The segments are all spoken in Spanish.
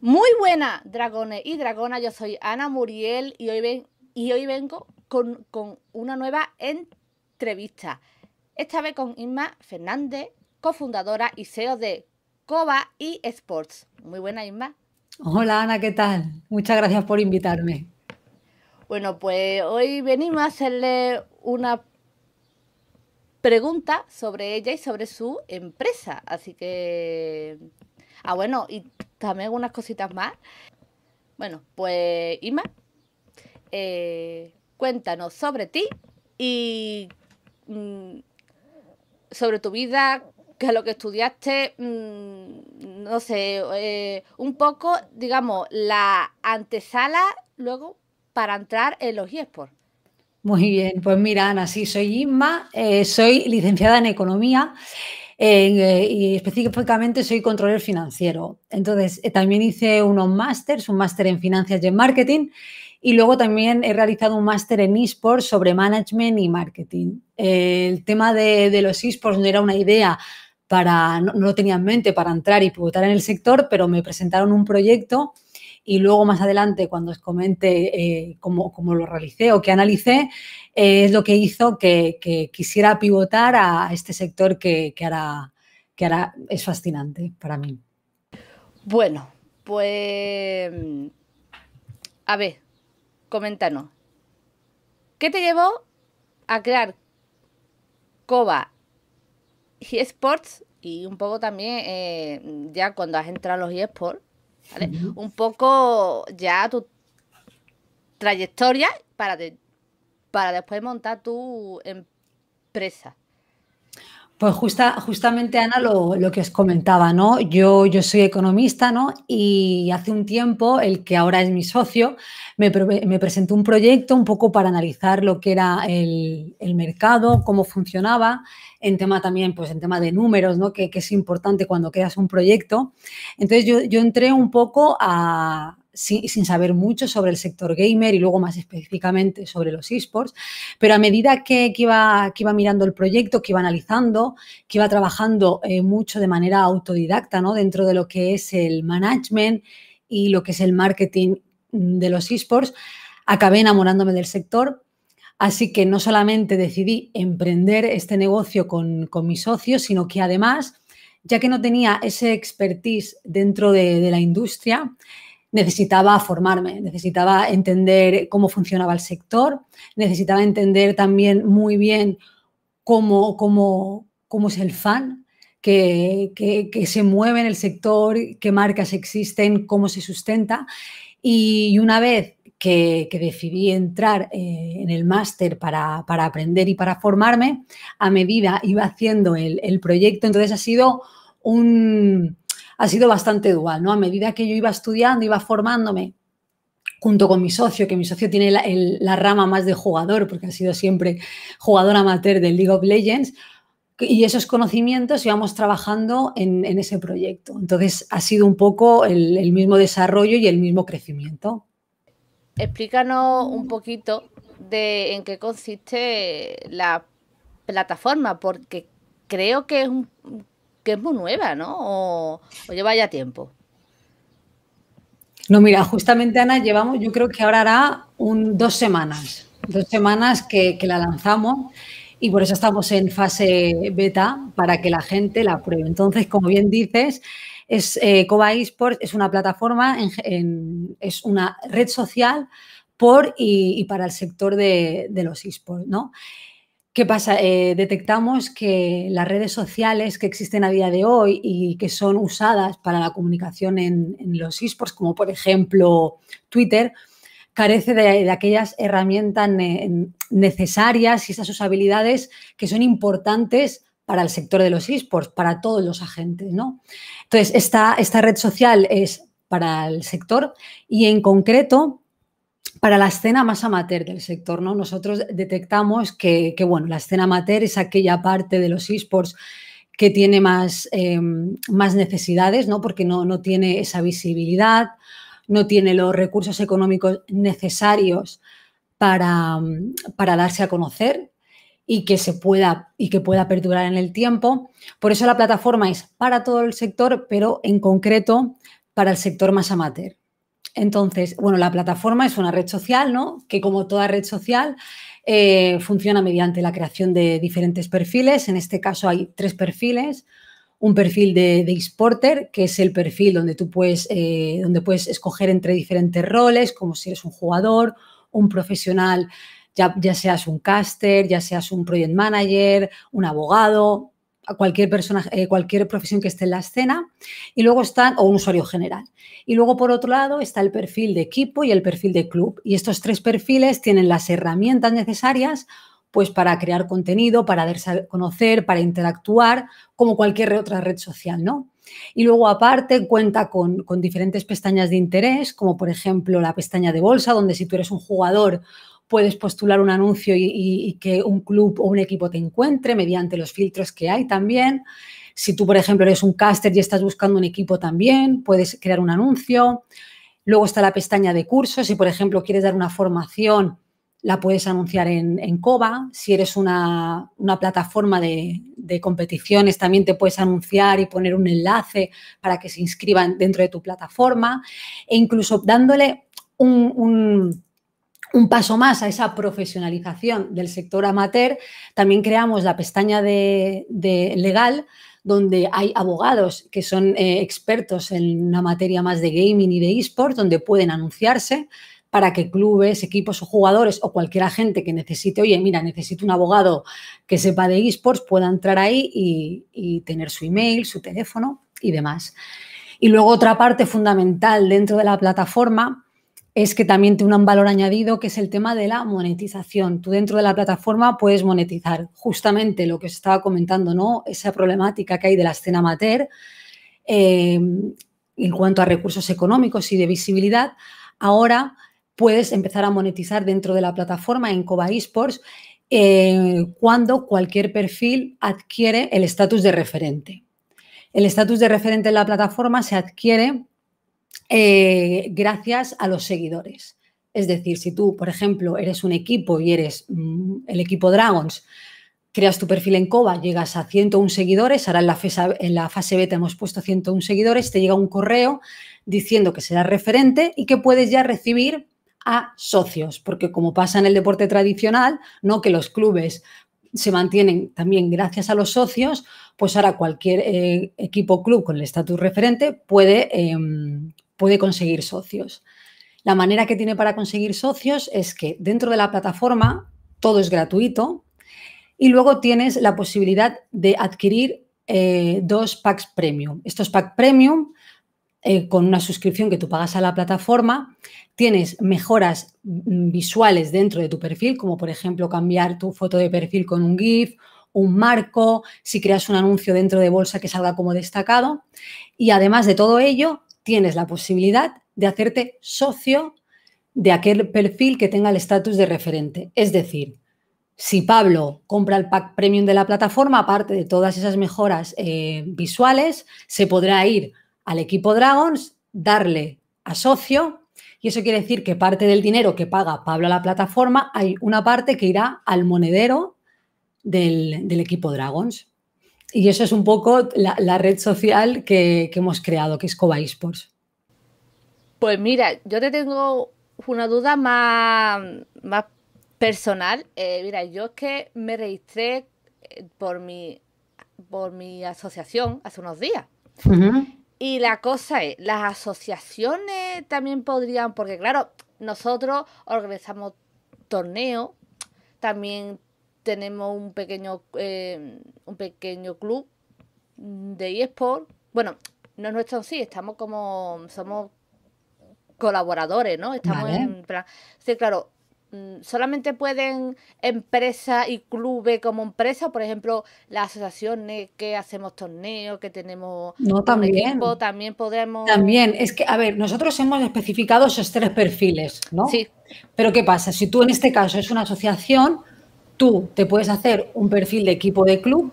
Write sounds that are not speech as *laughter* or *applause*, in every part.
Muy buenas, dragones y dragonas. Yo soy Ana Muriel y hoy, ven, y hoy vengo con, una nueva entrevista. Esta vez con Inma Fernández, cofundadora y CEO de Coba y Sports. Muy buena, Inma. Hola, Ana, ¿qué tal? Muchas gracias por invitarme. Bueno, pues hoy venimos a hacerle una pregunta sobre ella y sobre su empresa. Así que. Ah, bueno, y también unas cositas más. Bueno, pues Ima, eh, cuéntanos sobre ti y mm, sobre tu vida, qué es lo que estudiaste, mm, no sé, eh, un poco, digamos, la antesala luego para entrar en los eSports. Muy bien, pues mira, Ana, sí, soy Inma, eh, soy licenciada en Economía eh, y específicamente soy controller financiero. Entonces, eh, también hice unos másters, un máster en finanzas y en marketing y luego también he realizado un máster en esports sobre management y marketing. el tema de, los esports no era una idea para, no, lo tenía en mente para entrar y pivotar en el sector, pero me presentaron un proyecto y luego más adelante cuando os comente eh, cómo, lo realicé o qué analicé, eh, es lo que hizo que, quisiera pivotar a este sector que, que, ahora, que ahora es fascinante para mí. Bueno, pues a ver, coméntanos. ¿Qué te llevó a crear Coba y eSports y un poco también eh, ya cuando has entrado a los eSports? Un poco ya tu trayectoria para, para después montar tu empresa. Pues justa, justamente, Ana, lo, que os comentaba, ¿no? Yo, yo soy economista, ¿no? Y hace un tiempo, el que ahora es mi socio, me, presentó un proyecto un poco para analizar lo que era el, mercado, cómo funcionaba, en tema también, pues en tema de números, ¿no? Que, que es importante cuando creas un proyecto. Entonces yo, yo entré un poco a, sin, saber mucho sobre el sector gamer y luego más específicamente sobre los esports, pero a medida que, iba, mirando el proyecto, que iba analizando, que iba trabajando eh, mucho de manera autodidacta ¿no? dentro de lo que es el management y lo que es el marketing de los esports, acabé enamorándome del sector. Así que no solamente decidí emprender este negocio con, con mis socios, sino que además, ya que no tenía ese expertise dentro de, de la industria, necesitaba formarme, necesitaba entender cómo funcionaba el sector, necesitaba entender también muy bien cómo, cómo, cómo es el fan, que, se mueve en el sector, qué marcas existen, cómo se sustenta. Y una vez que, decidí entrar eh, en el máster para, aprender y para formarme, a medida iba haciendo el, el proyecto, entonces ha sido un, ha sido bastante dual, ¿no? A medida que yo iba estudiando, iba formándome junto con mi socio, que mi socio tiene la, rama más de jugador, porque ha sido siempre jugador amateur del League of Legends, y esos conocimientos íbamos trabajando en, ese proyecto. Entonces ha sido un poco el, mismo desarrollo y el mismo crecimiento. Explícanos un poquito de en qué consiste la plataforma, porque creo que es un, que es muy nueva, ¿no? O, lleva ya tiempo. No, mira, justamente Ana, llevamos, yo creo que ahora hará un, dos semanas, dos semanas que, la lanzamos y por eso estamos en fase beta para que la gente la pruebe. Entonces, como bien dices, es eh, Coba Esports es una plataforma, es una red social por y, para el sector de, de los esports, ¿no? ¿Qué pasa? Eh, detectamos que las redes sociales que existen a día de hoy y que son usadas para la comunicación en, los esports, como por ejemplo Twitter, carece de, aquellas herramientas necesarias y esas usabilidades que son importantes para el sector de los esports, para todos los agentes, ¿no? Entonces, esta, esta red social es para el sector y en concreto para la escena más amateur del sector, ¿no? Nosotros detectamos que, bueno, la escena amateur es aquella parte de los esports que tiene más, em, más necesidades, ¿no? Porque no, no, tiene esa visibilidad, no tiene los recursos económicos necesarios para, para darse a conocer y que se pueda y que pueda perdurar en el tiempo. Por eso la plataforma es para todo el sector, pero en concreto para el sector más amateur. Entonces, bueno, la plataforma es una red social, ¿no? Que como toda red social eh, funciona mediante la creación de diferentes perfiles. En este caso hay tres perfiles. Un perfil de, de eSporter, que es el perfil donde tú puedes, eh, donde puedes escoger entre diferentes roles, como si eres un jugador, un profesional, ya, ya seas un caster, ya seas un project manager, un abogado, cualquier persona, eh, cualquier profesión que esté en la escena, y luego están, o un usuario general. Y luego, por otro lado, está el perfil de equipo y el perfil de club. Y estos tres perfiles tienen las herramientas necesarias pues para crear contenido, para darse conocer, para interactuar, como cualquier otra red social, ¿no? Y luego, aparte, cuenta con, con diferentes pestañas de interés, como por ejemplo la pestaña de bolsa, donde si tú eres un jugador puedes postular un anuncio y, que un club o un equipo te encuentre mediante los filtros que hay también. Si tú, por ejemplo, eres un caster y estás buscando un equipo también, puedes crear un anuncio. Luego está la pestaña de cursos. Si, por ejemplo, quieres dar una formación, la puedes anunciar en, en COBA. Si eres una, plataforma de, competiciones, también te puedes anunciar y poner un enlace para que se inscriban dentro de tu plataforma. E incluso dándole un paso más a esa profesionalización del sector amateur, también creamos la pestaña de, legal, donde hay abogados que son eh, expertos en una materia más de gaming y de esports, donde pueden anunciarse para que clubes, equipos o jugadores o cualquier agente que necesite, oye, mira, necesito un abogado que sepa de esports, pueda entrar ahí y tener su email, su teléfono y demás. Y luego otra parte fundamental dentro de la plataforma es que también tiene un valor añadido que es el tema de la monetización. Tú dentro de la plataforma puedes monetizar justamente lo que os estaba comentando, ¿no? Esa problemática que hay de la escena amateur eh, en cuanto a recursos económicos y de visibilidad. Ahora puedes empezar a monetizar dentro de la plataforma en Coba Esports eh, cuando cualquier perfil adquiere el estatus de referente. El estatus de referente en la plataforma se adquiere eh, gracias a los seguidores. Es decir, si tú, por ejemplo, eres un equipo y eres mm, el equipo Dragons, creas tu perfil en Coba, llegas a 101 seguidores, ahora en la, fase, en la fase beta hemos puesto 101 seguidores, te llega un correo diciendo que serás referente y que puedes ya recibir a socios, porque como pasa en el deporte tradicional, no que los clubes se mantienen también gracias a los socios, pues ahora cualquier eh, equipo club con el estatus referente puede, em, puede conseguir socios. La manera que tiene para conseguir socios es que dentro de la plataforma todo es gratuito y luego tienes la posibilidad de adquirir eh, dos packs premium. Estos packs premium, eh, con una suscripción que tú pagas a la plataforma, tienes mejoras mm, visuales dentro de tu perfil, como por ejemplo cambiar tu foto de perfil con un GIF, un marco, si creas un anuncio dentro de bolsa que salga como destacado. Y además de todo ello, tienes la posibilidad de hacerte socio de aquel perfil que tenga el estatus de referente. Es decir, si Pablo compra el pack premium de la plataforma, aparte de todas esas mejoras eh, visuales, se podrá ir al equipo Dragons, darle a socio y eso quiere decir que parte del dinero que paga Pablo a la plataforma, hay una parte que irá al monedero del, equipo Dragons. Y eso es un poco la, red social que, hemos creado, que es Coba Esports. Pues mira, yo te tengo una duda más, más personal. Eh, mira, yo es que me registré eh, por mi, por mi asociación hace unos días. Y la cosa es, las asociaciones también podrían, porque claro, nosotros organizamos torneos, también tenemos un pequeño, eh, un pequeño club de eSport. Bueno, no es nuestro sí, estamos como, somos colaboradores, ¿no? Estamos en plan. Sí, claro, mm, solamente pueden empresas y clubes como empresa, por ejemplo, las asociaciones que hacemos torneos, que tenemos no, también. también podemos. También, es que, a ver, nosotros hemos especificado esos tres perfiles, ¿no? Sí. Pero ¿qué pasa? Si tú en este caso es una asociación, tú te puedes hacer un perfil de equipo de club.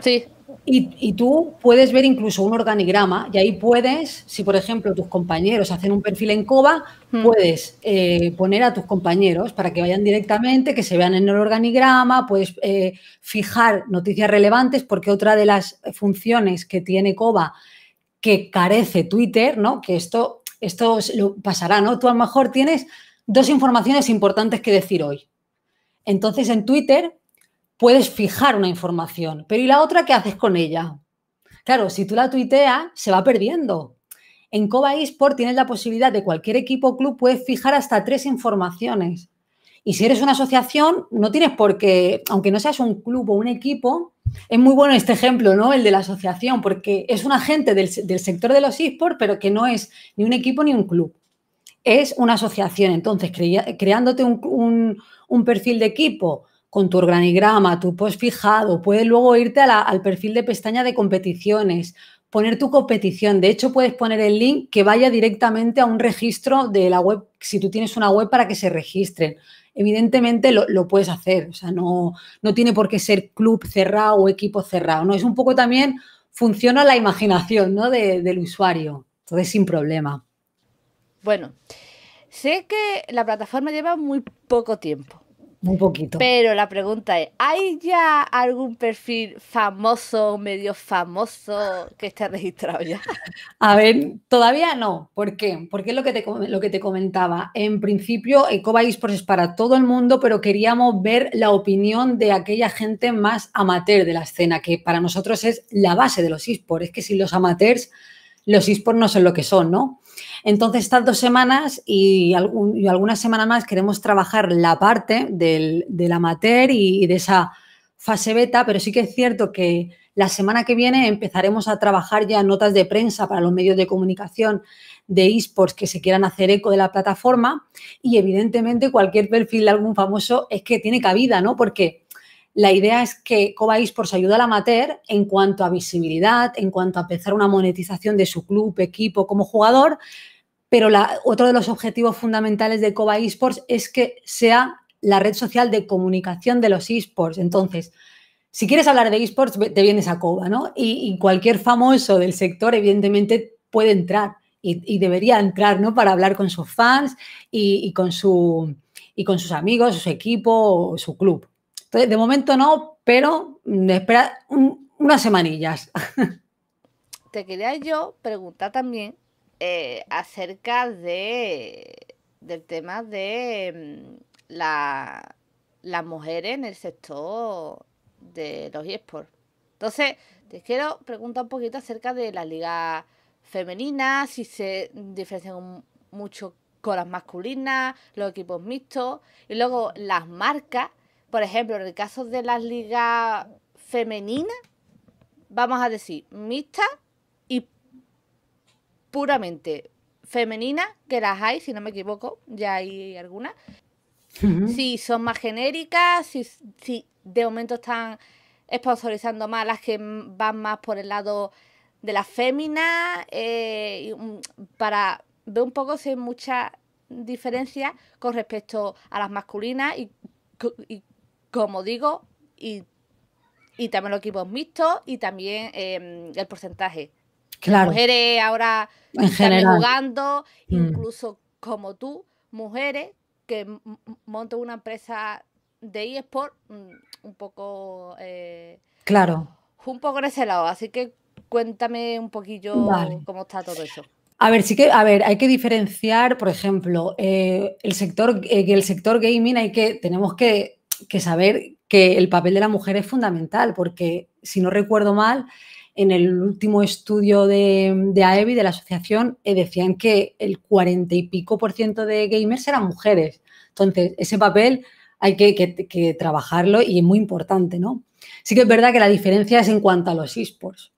Sí. Y, tú puedes ver incluso un organigrama y ahí puedes, si por ejemplo tus compañeros hacen un perfil en COBA, hmm. puedes eh, poner a tus compañeros para que vayan directamente, que se vean en el organigrama, puedes eh, fijar noticias relevantes porque otra de las funciones que tiene COBA que carece Twitter, ¿no? Que esto, esto lo pasará, ¿no? Tú a lo mejor tienes dos informaciones importantes que decir hoy. Entonces en Twitter puedes fijar una información, pero ¿y la otra qué haces con ella? Claro, si tú la tuiteas, se va perdiendo. En Coba eSport tienes la posibilidad de cualquier equipo o club, puedes fijar hasta tres informaciones. Y si eres una asociación, no tienes por qué, aunque no seas un club o un equipo, es muy bueno este ejemplo, ¿no? El de la asociación, porque es un agente del, sector de los eSports, pero que no es ni un equipo ni un club. Es una asociación. Entonces, creándote un, perfil de equipo con tu organigrama, tu post fijado, puedes luego irte al perfil de pestaña de competiciones, poner tu competición. De hecho, puedes poner el link que vaya directamente a un registro de la web, si tú tienes una web para que se registren evidentemente lo, puedes hacer. O sea, no, no, tiene por qué ser club cerrado o equipo cerrado. ¿no? Es un poco también, funciona la imaginación ¿no? del usuario. Entonces, sin problema. Bueno, sé que la plataforma lleva muy poco tiempo. Muy poquito. Pero la pregunta es, ¿hay ya algún perfil famoso, medio famoso que esté registrado ya? *laughs* A ver, todavía no. ¿Por qué? Porque es lo que te, lo que te comentaba. En principio, Ecoba eSports es para todo el mundo, pero queríamos ver la opinión de aquella gente más amateur de la escena, que para nosotros es la base de los eSports. Es que sin los amateurs, los eSports no son lo que son, ¿no? Entonces, estas dos semanas y, algunas semanas más queremos trabajar la parte del, amateur y, de esa fase beta, pero sí que es cierto que la semana que viene empezaremos a trabajar ya notas de prensa para los medios de comunicación de esports que se quieran hacer eco de la plataforma y evidentemente cualquier perfil de algún famoso es que tiene cabida, ¿no? Porque la idea es que Coba Esports ayuda al amateur en cuanto a visibilidad, en cuanto a empezar una monetización de su club, equipo como jugador, pero otro de los objetivos fundamentales de Coba Esports es que sea la red social de comunicación de los esports. Entonces, si quieres hablar de esports, te vienes a Coba, ¿no? Y, cualquier famoso del sector, evidentemente, puede entrar y, debería entrar, ¿no? Para hablar con sus fans y, con, y con sus amigos, su equipo o su club. Entonces, de momento no, pero mm, espera unas semanillas. *laughs* Te quería yo preguntar también eh, acerca de del tema de mm, la, las mujeres en el sector de los eSports. Entonces, te quiero preguntar un poquito acerca de la liga femenina, si se diferencian mucho con las masculinas, los equipos mixtos, y luego las marcas, por ejemplo, en el caso de las ligas femeninas, vamos a decir mixtas puramente femenina, que las hay, si no me equivoco, ya hay algunas. Si son más genéricas, si, si de momento están sponsorizando más las que van más por el lado de la fémina, eh, para ver un poco si hay mucha diferencia con respecto a las masculinas y, como digo, y, también los equipos mixtos y también em, el porcentaje. Claro. mujeres ahora están jugando, mm. incluso como tú, mujeres que montan una empresa de eSport mm, un poco... Eh, claro. Un poco en ese lado, así que cuéntame un poquillo cómo está todo eso. A ver, sí que, a ver, hay que diferenciar, por ejemplo, eh, el sector, eh, el sector gaming hay que, tenemos que, que saber que el papel de la mujer es fundamental, porque si no recuerdo mal, en el último estudio de, de AEBI, de la asociación, eh, decían que el 40 y pico por ciento de gamers eran mujeres. Entonces, ese papel hay que, trabajarlo y es muy importante, ¿no? Sí que es verdad que la diferencia es en cuanto a los esports,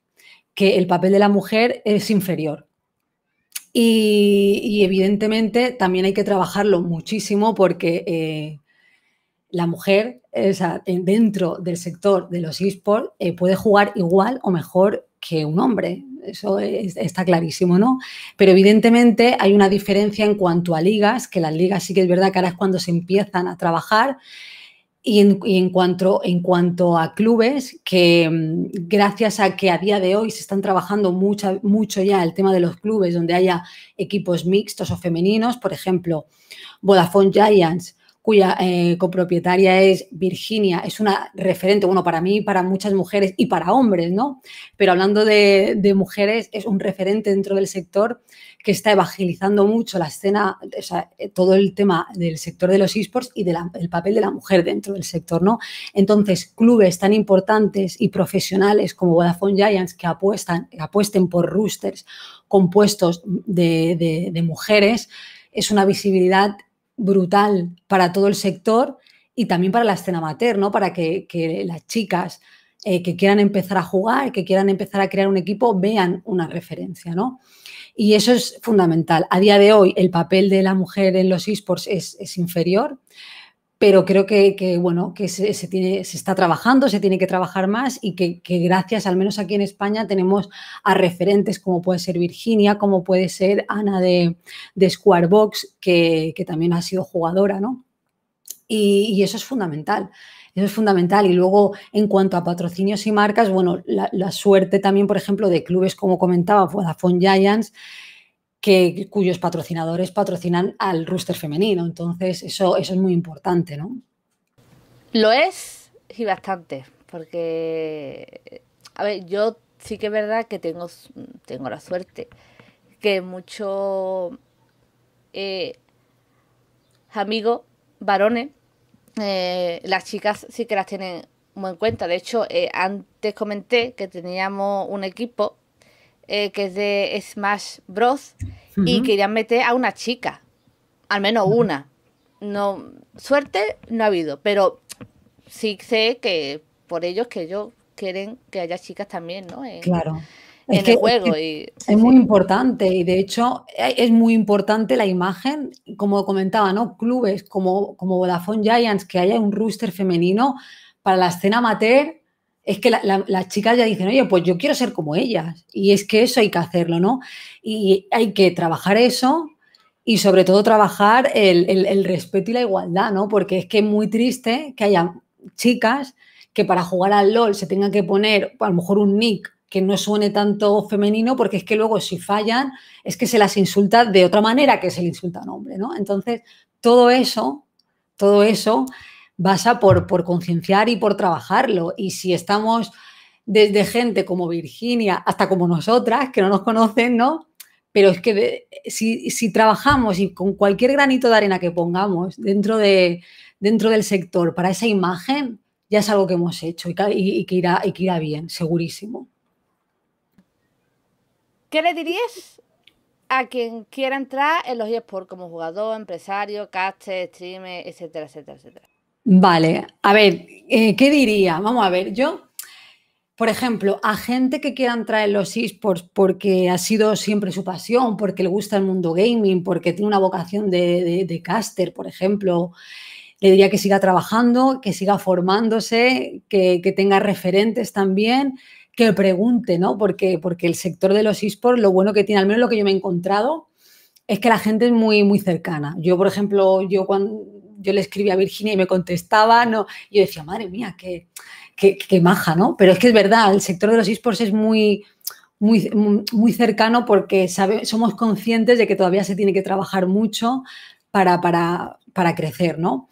que el papel de la mujer es inferior. Y, evidentemente también hay que trabajarlo muchísimo porque eh, la mujer dentro del sector de los esports eh, puede jugar igual o mejor que un hombre. Eso está clarísimo, ¿no? Pero evidentemente hay una diferencia en cuanto a ligas, que las ligas sí que es verdad que ahora es cuando se empiezan a trabajar. Y en, cuanto, en cuanto a clubes, que mm, gracias a que a día de hoy se están trabajando mucho, mucho ya el tema de los clubes donde haya equipos mixtos o femeninos, por ejemplo, Vodafone Giants cuya eh, copropietaria es Virginia, es una referente, bueno, para mí, para muchas mujeres y para hombres, ¿no? Pero hablando de, mujeres, es un referente dentro del sector que está evangelizando mucho la escena, o sea, eh, todo el tema del sector de los esports y del papel de la mujer dentro del sector, ¿no? Entonces, clubes tan importantes y profesionales como Vodafone Giants que apuestan, apuesten por roosters compuestos de, de mujeres, es una visibilidad brutal para todo el sector y también para la escena amateur, ¿no? Para que, las chicas eh, que quieran empezar a jugar, que quieran empezar a crear un equipo, vean una referencia, ¿no? Y eso es fundamental. A día de hoy, el papel de la mujer en los esports es, es inferior, pero creo que, bueno, que se, tiene, se está trabajando, se tiene que trabajar más y que, gracias, al menos aquí en España, tenemos a referentes como puede ser Virginia, como puede ser Ana de, de Squarebox, que, que, también ha sido jugadora, ¿no? Y, eso es fundamental. Eso es fundamental. Y luego, en cuanto a patrocinios y marcas, bueno, la, la suerte también, por ejemplo, de clubes como comentaba Vodafone Giants, cuyos patrocinadores patrocinan al rooster femenino. Entonces, eso, eso es muy importante, ¿no? Lo es y bastante, porque, a ver, yo sí que es verdad que tengo, tengo la suerte que muchos eh, amigos varones, eh, las chicas sí que las tienen muy en cuenta. De hecho, eh, antes comenté que teníamos un equipo eh, que es de Smash Bros. Y querían meter a una chica, al menos una. No, suerte no ha habido, pero sí sé que por ellos que ellos quieren que haya chicas también, ¿no? claro. En el juego. Es, es muy importante y de hecho eh, es muy importante la imagen, como comentaba, ¿no? Clubes como, como Vodafone Giants, que haya un rooster femenino para la escena amateur es que las chicas ya dicen, oye, pues yo quiero ser como ellas. Y es que eso hay que hacerlo, ¿no? Y hay que trabajar eso y sobre todo trabajar el, respeto y la igualdad, ¿no? Porque es que es muy triste que haya chicas que para jugar al LOL se tengan que poner a lo mejor un nick que no suene tanto femenino, porque es que luego si fallan es que se las insulta de otra manera que se le insulta a un hombre, ¿no? Entonces, todo eso, todo eso basa por, por concienciar y por trabajarlo. Y si estamos desde gente como Virginia hasta como nosotras, que no nos conocen, ¿no? Pero es que si, trabajamos y con cualquier granito de arena que pongamos dentro, de, dentro del sector para esa imagen, ya es algo que hemos hecho y que, irá, y que irá bien, segurísimo. ¿Qué le dirías a quien quiera entrar en los eSports como jugador, empresario, caster, streamer, etcétera, etcétera, etcétera? Vale, a ver, eh, ¿qué diría? Vamos a ver, yo, por ejemplo, a gente que quiera entrar en los esports porque ha sido siempre su pasión, porque le gusta el mundo gaming, porque tiene una vocación de, caster, por ejemplo, le diría que siga trabajando, que siga formándose, que, tenga referentes también, que pregunte, ¿no? Porque, porque el sector de los esports, lo bueno que tiene, al menos lo que yo me he encontrado, es que la gente es muy, muy cercana. Yo, por ejemplo, yo cuando yo le escribía a Virginia y me contestaba, no, yo decía, madre mía, qué, qué, maja, ¿no? Pero es que es verdad, el sector de los esports es muy, muy, muy cercano porque somos conscientes de que todavía se tiene que trabajar mucho para, para, para crecer, ¿no?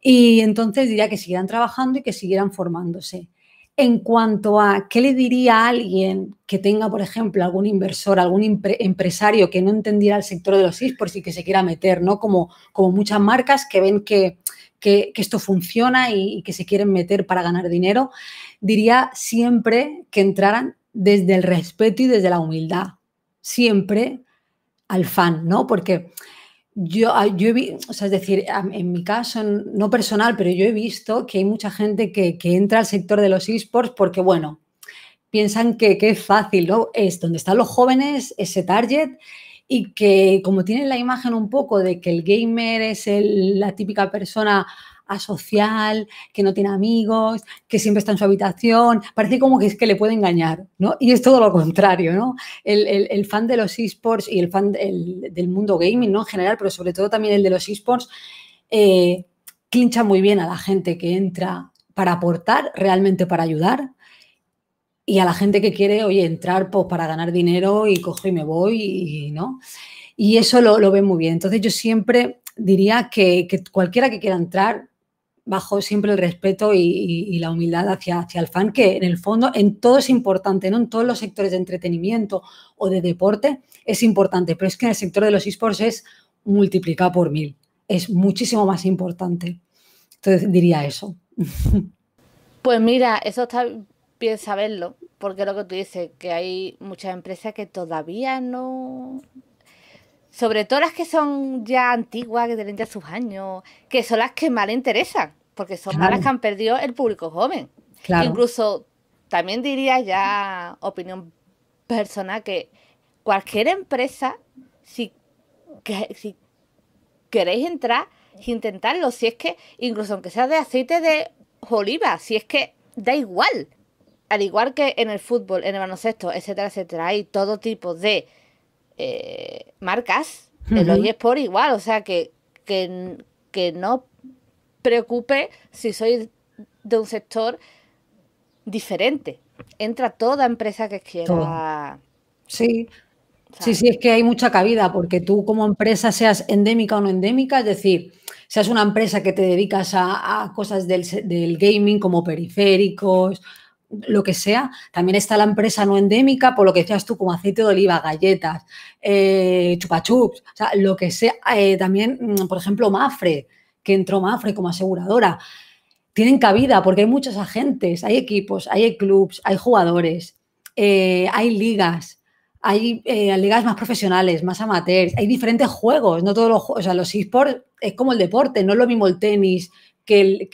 Y entonces diría que siguieran trabajando y que siguieran formándose. En cuanto a qué le diría a alguien que tenga, por ejemplo, algún inversor, algún empresario que no entendiera el sector de los esports y que se quiera meter, ¿no? Como, como muchas marcas que ven que, esto funciona y, y, que se quieren meter para ganar dinero, diría siempre que entraran desde el respeto y desde la humildad. Siempre al fan, ¿no? Porque yo, ah, yo he o sea, es decir, en mi caso, no personal, pero yo he visto que hay mucha gente que, entra al sector de los esports porque, bueno, piensan que, que, es fácil, ¿no? Es donde están los jóvenes, ese target, y que como tienen la imagen un poco de que el gamer es la típica persona asocial, que no tiene amigos, que siempre está en su habitación, parece como que es que le puede engañar, ¿no? Y es todo lo contrario, ¿no? El, fan de los esports y el fan del, mundo gaming, ¿no? En general, pero sobre todo también el de los esports, eh, clincha muy bien a la gente que entra para aportar, realmente para ayudar, y a la gente que quiere, oye, entrar pues, para ganar dinero y cojo y me voy, y, ¿no? Y eso lo, lo ve muy bien. Entonces yo siempre diría que, cualquiera que quiera entrar, bajo siempre el respeto y, la humildad hacia, hacia, el fan, que en el fondo en todo es importante, no en todos los sectores de entretenimiento o de deporte es importante, pero es que en el sector de los esports es multiplicado por mil, es muchísimo más importante. Entonces diría eso. *laughs* Pues mira, eso está bien saberlo, porque lo que tú dices, que hay muchas empresas que todavía no... Sobre todo las que son ya antiguas, que tienen ya sus años, que son las que más le interesan, porque son las que han perdido el público joven. Incluso también diría ya opinión personal que cualquier empresa, si, si queréis entrar, intentarlo. Si es que, incluso aunque sea de aceite de oliva, si es que da igual. Al igual que en el fútbol, en el baloncesto, etcétera, etcétera, hay todo tipo de eh, marcas. En los eSports igual, o sea que, que, que no preocupe si soy de un sector diferente. Entra toda empresa que quiera. Sí, Sí, sí, es que hay mucha cabida porque tú como empresa, seas endémica o no endémica, es decir, seas una empresa que te dedicas a, cosas del, gaming como periféricos, lo que sea, también está la empresa no endémica, por lo que decías tú, como aceite de oliva, galletas, eh, chupachups, o sea, lo que sea. Eh, también, mm, por ejemplo, Mafre, que entró Mafre como aseguradora. Tienen cabida porque hay muchos agentes, hay equipos, hay clubs, hay jugadores, eh, hay ligas hay eh, ligas más profesionales, más amateurs, hay diferentes juegos, no todos los juegos, o sea, los esports es como el deporte, no es lo mismo el tenis que el,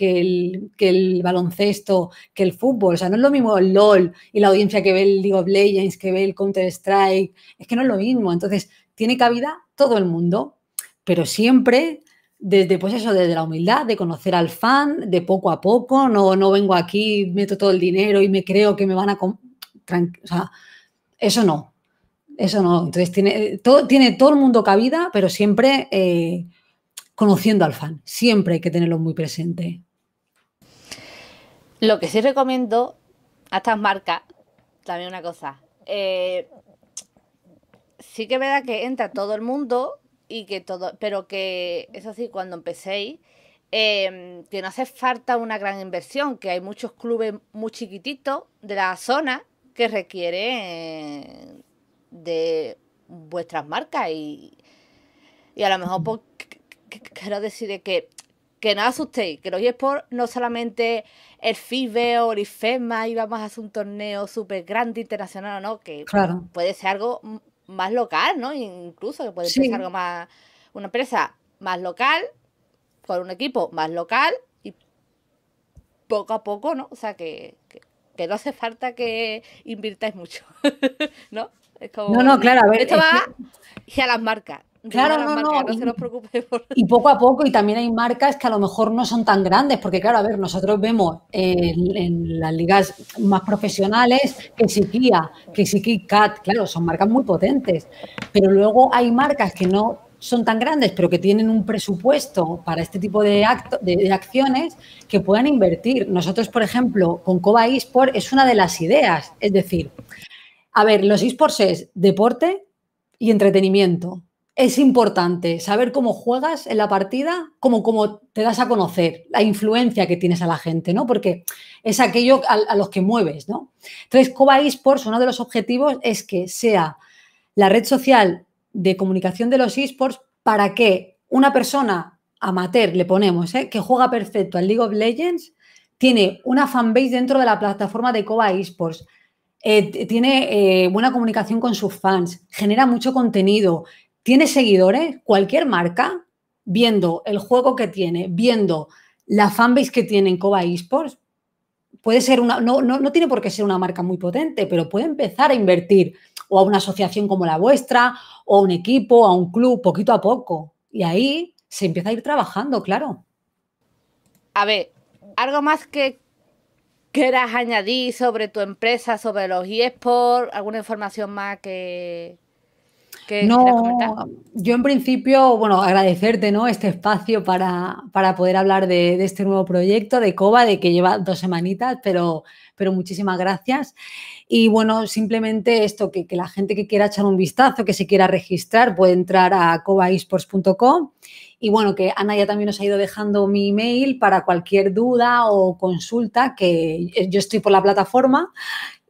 que el, baloncesto, que el fútbol, o sea, no es lo mismo el LOL y la audiencia que ve el League of Legends, que ve el Counter-Strike, es que no es lo mismo, entonces tiene cabida todo el mundo, pero siempre desde, pues eso, desde la humildad, de conocer al fan, de poco a poco, no, no vengo aquí, meto todo el dinero y me creo que me van a... O sea, eso no, eso no. Entonces tiene todo, tiene todo el mundo cabida, pero siempre eh, conociendo al fan. Siempre hay que tenerlo muy presente. Lo que sí recomiendo a estas marcas, también una cosa. Eh, sí que es verdad que entra todo el mundo y que todo, pero que eso sí, cuando empecéis, em, que no hace falta una gran inversión, que hay muchos clubes muy chiquititos de la zona que requieren de vuestras marcas y, y a lo mejor pues, quiero decir que, que no asustéis, que los eSports no solamente el FIBE o el IFEMA y vamos a hacer un torneo súper grande internacional, ¿no? Que puede ser algo más local, ¿no? Incluso que puede ser algo más, una empresa más local, con un equipo más local y poco a poco, ¿no? O sea, que, que, que no hace falta que invirtáis mucho, *laughs* ¿no? no, no, claro, a ver. Esto va y a las marcas. Claro, no, no. no se nos preocupe. Y poco a poco, y también hay marcas que a lo mejor no son tan grandes, porque claro, a ver, nosotros vemos en, las ligas más profesionales que si Kia, que si Cat, claro, son marcas muy potentes, pero luego hay marcas que no son tan grandes, pero que tienen un presupuesto para este tipo de, acto, de, acciones que puedan invertir. Nosotros, por ejemplo, con Coba eSport es una de las ideas, es decir, a ver, los esports es deporte y entretenimiento. Es importante saber cómo juegas en la partida, cómo, te das a conocer, la influencia que tienes a la gente, ¿no? Porque es aquello a, los que mueves, ¿no? Entonces, Coba Esports, uno de los objetivos es que sea la red social de comunicación de los esports para que una persona amateur, le ponemos, ¿eh? que juega perfecto al League of Legends, tiene una fanbase dentro de la plataforma de Coba Esports eh, tiene eh, buena comunicación con sus fans, genera mucho contenido, tiene seguidores, cualquier marca, viendo el juego que tiene, viendo la fanbase que tiene en Coba Esports, puede ser una, no, no, tiene por qué ser una marca muy potente, pero puede empezar a invertir o a una asociación como la vuestra, o a un equipo, a un club, poquito a poco. Y ahí se empieza a ir trabajando, claro. A ver, algo más que quieras añadir sobre tu empresa, sobre los eSports, alguna información más que, no, yo en principio, bueno, agradecerte ¿no? este espacio para, poder hablar de, este nuevo proyecto de COBA, de que lleva dos semanitas, pero, pero muchísimas gracias. Y bueno, simplemente esto, que, que, la gente que quiera echar un vistazo, que se quiera registrar, puede entrar a cobaesports.com Y bueno, que Ana ya también nos ha ido dejando mi email para cualquier duda o consulta, que yo estoy por la plataforma,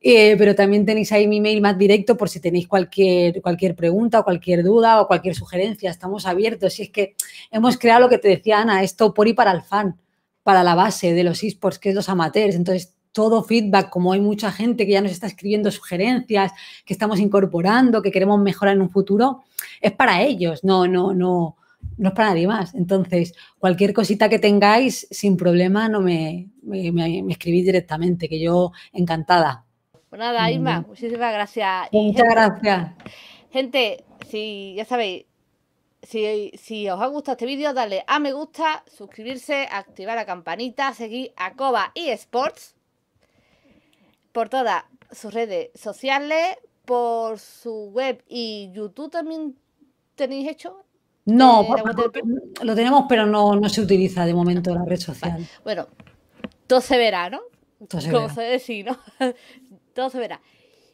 eh, pero también tenéis ahí mi email más directo por si tenéis cualquier, cualquier pregunta o cualquier duda o cualquier sugerencia. Estamos abiertos. Y es que hemos creado lo que te decía Ana, esto por y para el fan, para la base de los esports, que es los amateurs. Entonces, todo feedback, como hay mucha gente que ya nos está escribiendo sugerencias, que estamos incorporando, que queremos mejorar en un futuro, es para ellos, no, no, no, no es para nadie más. Entonces, cualquier cosita que tengáis, sin problema, no me, me, escribís directamente, que yo encantada. Pues nada, Isma, muchísimas gracias. *laughs* Muchas gracias. Gente, si ya sabéis, si, si, os ha gustado este vídeo, dale a me gusta, suscribirse, activar la campanita, seguir a Coba y Sports por todas sus redes sociales, por su web y YouTube también tenéis hecho. No, eh, lo tenemos, pero no, no, se utiliza de momento la red social. Bueno, todo se verá, ¿no? Todo se Como se decir, ¿no? Todo se verá.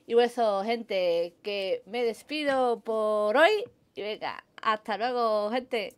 Y eso, gente, que me despido por hoy. Y venga, hasta luego, gente.